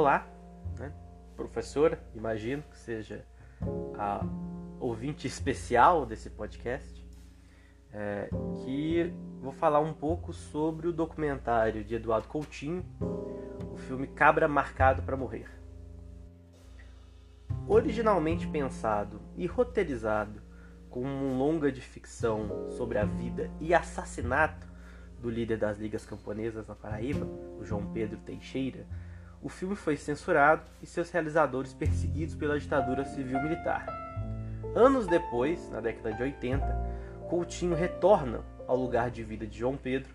Colar, né? professora, imagino que seja a ouvinte especial desse podcast, é, que vou falar um pouco sobre o documentário de Eduardo Coutinho, o filme Cabra Marcado para Morrer. Originalmente pensado e roteirizado como um longa de ficção sobre a vida e assassinato do líder das ligas camponesas na Paraíba, o João Pedro Teixeira, o filme foi censurado e seus realizadores perseguidos pela ditadura civil-militar. Anos depois, na década de 80, Coutinho retorna ao lugar de vida de João Pedro,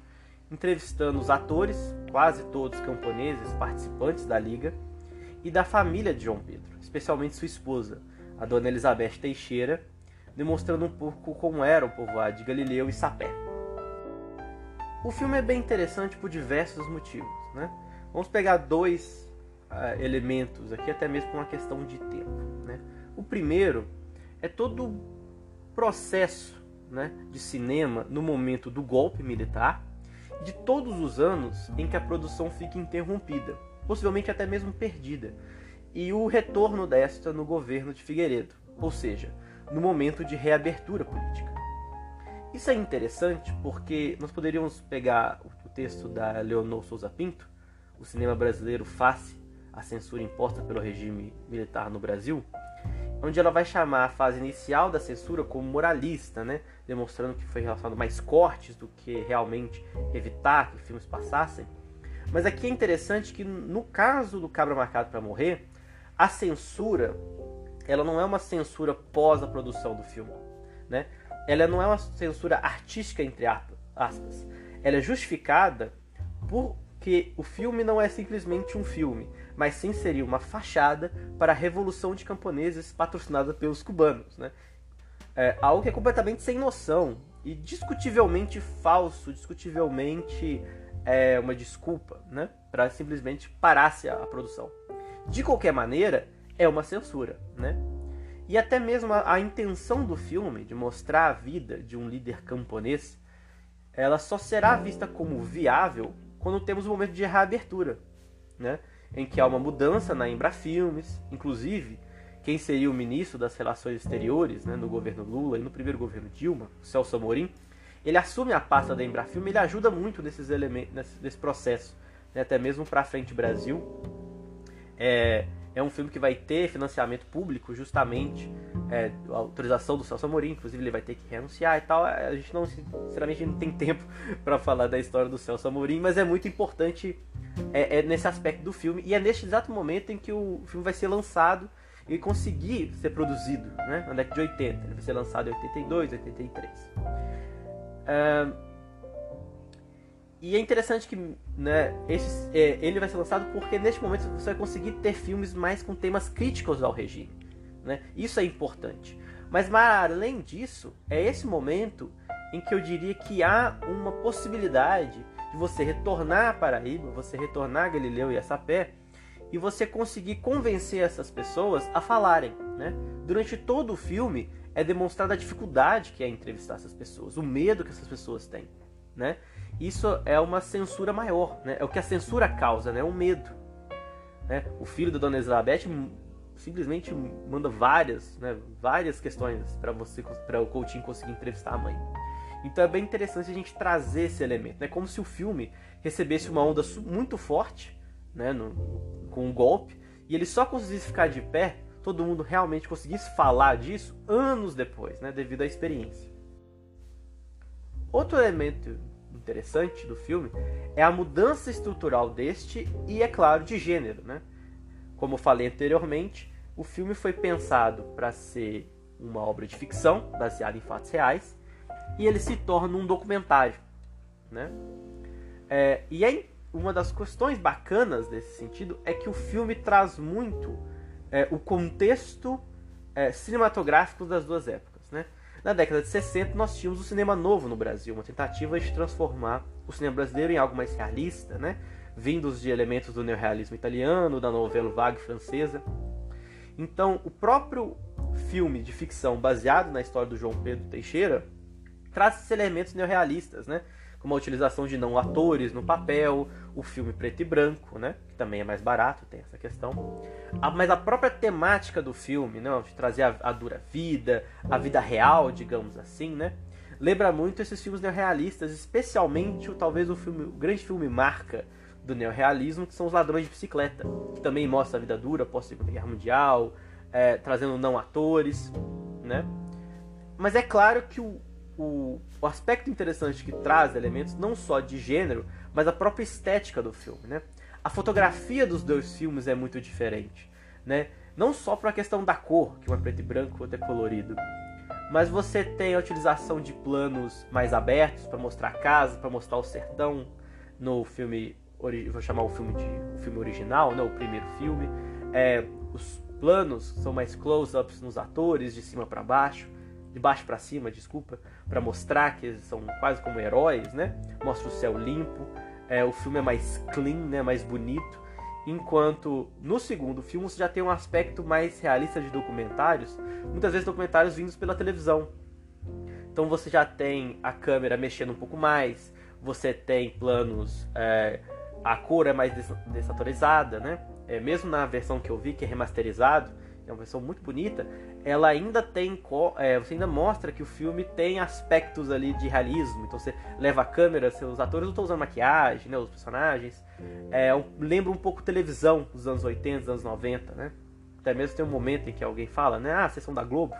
entrevistando os atores, quase todos camponeses participantes da liga, e da família de João Pedro, especialmente sua esposa, a dona Elizabeth Teixeira, demonstrando um pouco como era o povoado de Galileu e Sapé. O filme é bem interessante por diversos motivos. Né? Vamos pegar dois uh, elementos aqui, até mesmo por uma questão de tempo. Né? O primeiro é todo o processo né, de cinema no momento do golpe militar, de todos os anos em que a produção fica interrompida, possivelmente até mesmo perdida, e o retorno desta no governo de Figueiredo, ou seja, no momento de reabertura política. Isso é interessante porque nós poderíamos pegar o texto da Leonor Souza Pinto, O Cinema Brasileiro Face a Censura Imposta pelo Regime Militar no Brasil, onde ela vai chamar a fase inicial da censura como moralista, né? demonstrando que foi relacionado mais cortes do que realmente evitar que filmes passassem. Mas aqui é interessante que no caso do Cabra Marcado para Morrer, a censura ela não é uma censura pós a produção do filme, né? ela não é uma censura artística, entre aspas. Ela é justificada porque o filme não é simplesmente um filme, mas sim seria uma fachada para a revolução de camponeses patrocinada pelos cubanos. Né? É algo que é completamente sem noção e discutivelmente falso, discutivelmente é uma desculpa né? para simplesmente parar-se a, a produção. De qualquer maneira, é uma censura. Né? E até mesmo a, a, intenção do filme de mostrar a vida de um líder camponês, ela só será vista como viável quando temos o um momento de reabertura, né? em que há uma mudança na Embrafilmes, inclusive quem seria o ministro das Relações Exteriores né, no governo Lula e no primeiro governo Dilma, Celso Amorim, ele assume a pasta da Embrafilme, ele ajuda muito nesses elementos, nesse, nesse processo, né, até mesmo para frente Brasil. É, é um filme que vai ter financiamento público, justamente, é, a autorização do Celso Amorim, inclusive ele vai ter que renunciar e tal. A gente não, sinceramente, não tem tempo para falar da história do Celso Amorim, mas é muito importante é, é, nesse aspecto do filme. E é neste exato momento em que o filme vai ser lançado e conseguir ser produzido, né? Na década de 80. Ele vai ser lançado em 82, 83. Uh, e é interessante que né, é, ele vai ser lançado porque neste momento você vai conseguir ter filmes mais com temas críticos ao regime. Né? Isso é importante. Mas, mas além disso, é esse momento em que eu diria que há uma possibilidade de você retornar a Paraíba, você retornar a Galileu e a Sapé, e você conseguir convencer essas pessoas a falarem. Né? Durante todo o filme é demonstrada a dificuldade que é entrevistar essas pessoas, o medo que essas pessoas têm. Né? Isso é uma censura maior, né? É o que a censura causa, né? O medo. Né? O filho da Dona Elizabeth simplesmente manda várias, né? Várias questões para você, para o Coutinho conseguir entrevistar a mãe. Então é bem interessante a gente trazer esse elemento, né? Como se o filme recebesse uma onda muito forte, né? No, com um golpe e ele só conseguisse ficar de pé, todo mundo realmente conseguisse falar disso anos depois, né? Devido à experiência. Outro elemento interessante do filme é a mudança estrutural deste e, é claro, de gênero. Né? Como falei anteriormente, o filme foi pensado para ser uma obra de ficção baseada em fatos reais e ele se torna um documentário. Né? É, e aí, uma das questões bacanas desse sentido é que o filme traz muito é, o contexto é, cinematográfico das duas épocas. Né? Na década de 60, nós tínhamos o cinema novo no Brasil, uma tentativa de transformar o cinema brasileiro em algo mais realista, né? vindos de elementos do neorrealismo italiano, da novela vague francesa. Então, o próprio filme de ficção baseado na história do João Pedro Teixeira traz esses elementos neorrealistas, né? Como a utilização de não atores no papel, o filme preto e branco, né? Que também é mais barato, tem essa questão. A, mas a própria temática do filme, né? De trazer a, a, dura vida, a vida real, digamos assim, né? Lembra muito esses filmes neorrealistas, especialmente talvez o filme, o grande filme marca do neorrealismo, que são os Ladrões de Bicicleta, que também mostra a vida dura após a Segunda Guerra Mundial, é, trazendo não atores, né? Mas é claro que o, o, o, aspecto interessante que traz elementos não só de gênero, mas a própria estética do filme, né? A fotografia dos dois filmes é muito diferente, né? Não só para a questão da cor, que um é preto e branco, o outro é colorido, mas você tem a utilização de planos mais abertos para mostrar a casa, para mostrar o sertão no filme, vou chamar o filme de o filme original, né? O primeiro filme, é, os planos são mais close-ups nos atores, de cima para baixo de baixo para cima, desculpa, para mostrar que eles são quase como heróis, né? Mostra o céu limpo, é, o filme é mais clean, né? Mais bonito. Enquanto no segundo filme você já tem um aspecto mais realista de documentários, muitas vezes documentários vindos pela televisão. Então você já tem a câmera mexendo um pouco mais, você tem planos, é, a cor é mais desaturizada, né? É, mesmo na versão que eu vi, que é remasterizado, é uma versão muito bonita, ela ainda tem. É, você ainda mostra que o filme tem aspectos ali de realismo. Então você leva a câmera, seus atores não estão usando maquiagem, né? Os personagens. É, lembra um pouco televisão dos anos 80, dos anos 90, né? Até mesmo tem um momento em que alguém fala, né? Ah, a sessão da Globo.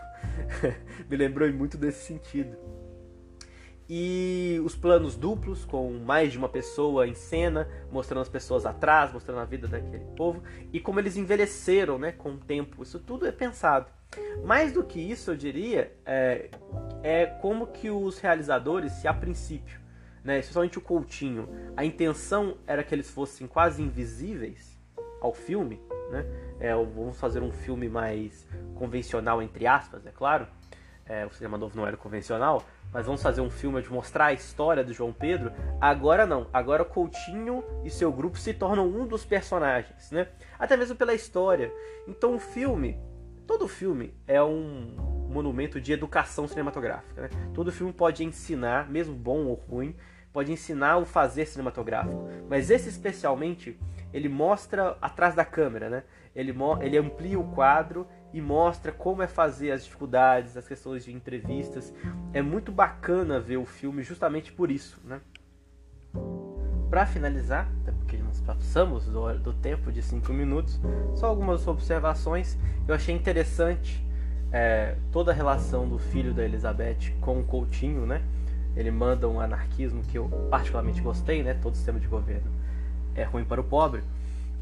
Me lembrou muito desse sentido e os planos duplos com mais de uma pessoa em cena, mostrando as pessoas atrás, mostrando a vida daquele povo e como eles envelheceram, né, com o tempo. Isso tudo é pensado. Mais do que isso, eu diria, é, é como que os realizadores, se a princípio, né, especialmente o Coutinho, a intenção era que eles fossem quase invisíveis ao filme, né? É, vamos fazer um filme mais convencional entre aspas, é claro. É, o cinema novo não era convencional, mas vamos fazer um filme de mostrar a história do João Pedro. Agora não. Agora Coutinho e seu grupo se tornam um dos personagens, né? Até mesmo pela história. Então o filme, todo filme é um monumento de educação cinematográfica. Né? Todo filme pode ensinar, mesmo bom ou ruim, pode ensinar o fazer cinematográfico. Mas esse especialmente, ele mostra atrás da câmera, né? Ele, ele amplia o quadro e mostra como é fazer as dificuldades, as questões de entrevistas. É muito bacana ver o filme justamente por isso, né? Para finalizar, até porque nós passamos do, do tempo de 5 minutos, só algumas observações. Eu achei interessante é, toda a relação do filho da Elizabeth com o Coutinho, né? Ele manda um anarquismo que eu particularmente gostei, né? Todo sistema de governo é ruim para o pobre,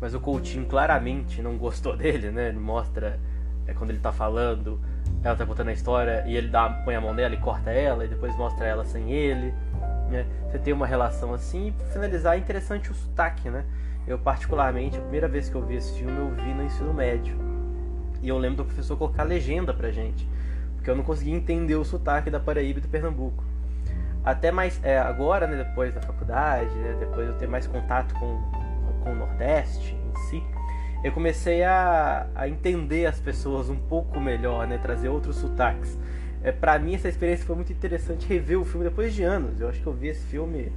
mas o Coutinho claramente não gostou dele, né? Ele mostra é quando ele tá falando, ela tá contando a história e ele dá, põe a mão nela e corta ela e depois mostra ela sem ele. Né? Você tem uma relação assim e pra finalizar é interessante o sotaque, né? Eu particularmente, a primeira vez que eu vi esse filme eu vi no ensino médio. E eu lembro do professor colocar legenda pra gente. Porque eu não conseguia entender o sotaque da Paraíba e do Pernambuco. Até mais é, agora, né, depois da faculdade, né, depois eu ter mais contato com, com o Nordeste em si, eu comecei a, a entender as pessoas um pouco melhor, né? Trazer outros sotaques. É, para mim essa experiência foi muito interessante rever o filme depois de anos. Eu acho que eu vi esse filme.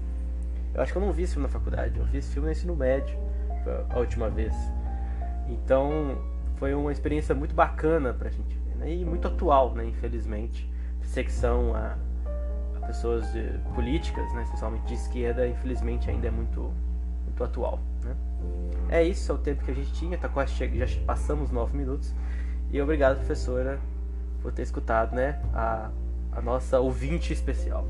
Eu acho que eu não vi esse filme na faculdade, eu vi esse filme no ensino médio a última vez. Então foi uma experiência muito bacana pra gente ver, né? E muito atual, né? Infelizmente. Perseguição a, a pessoas de, políticas, né? Especialmente de esquerda, infelizmente ainda é muito, muito atual, né? É isso, é o tempo que a gente tinha, tá quase já passamos nove minutos. E obrigado, professora, por ter escutado, né, a, a nossa ouvinte especial.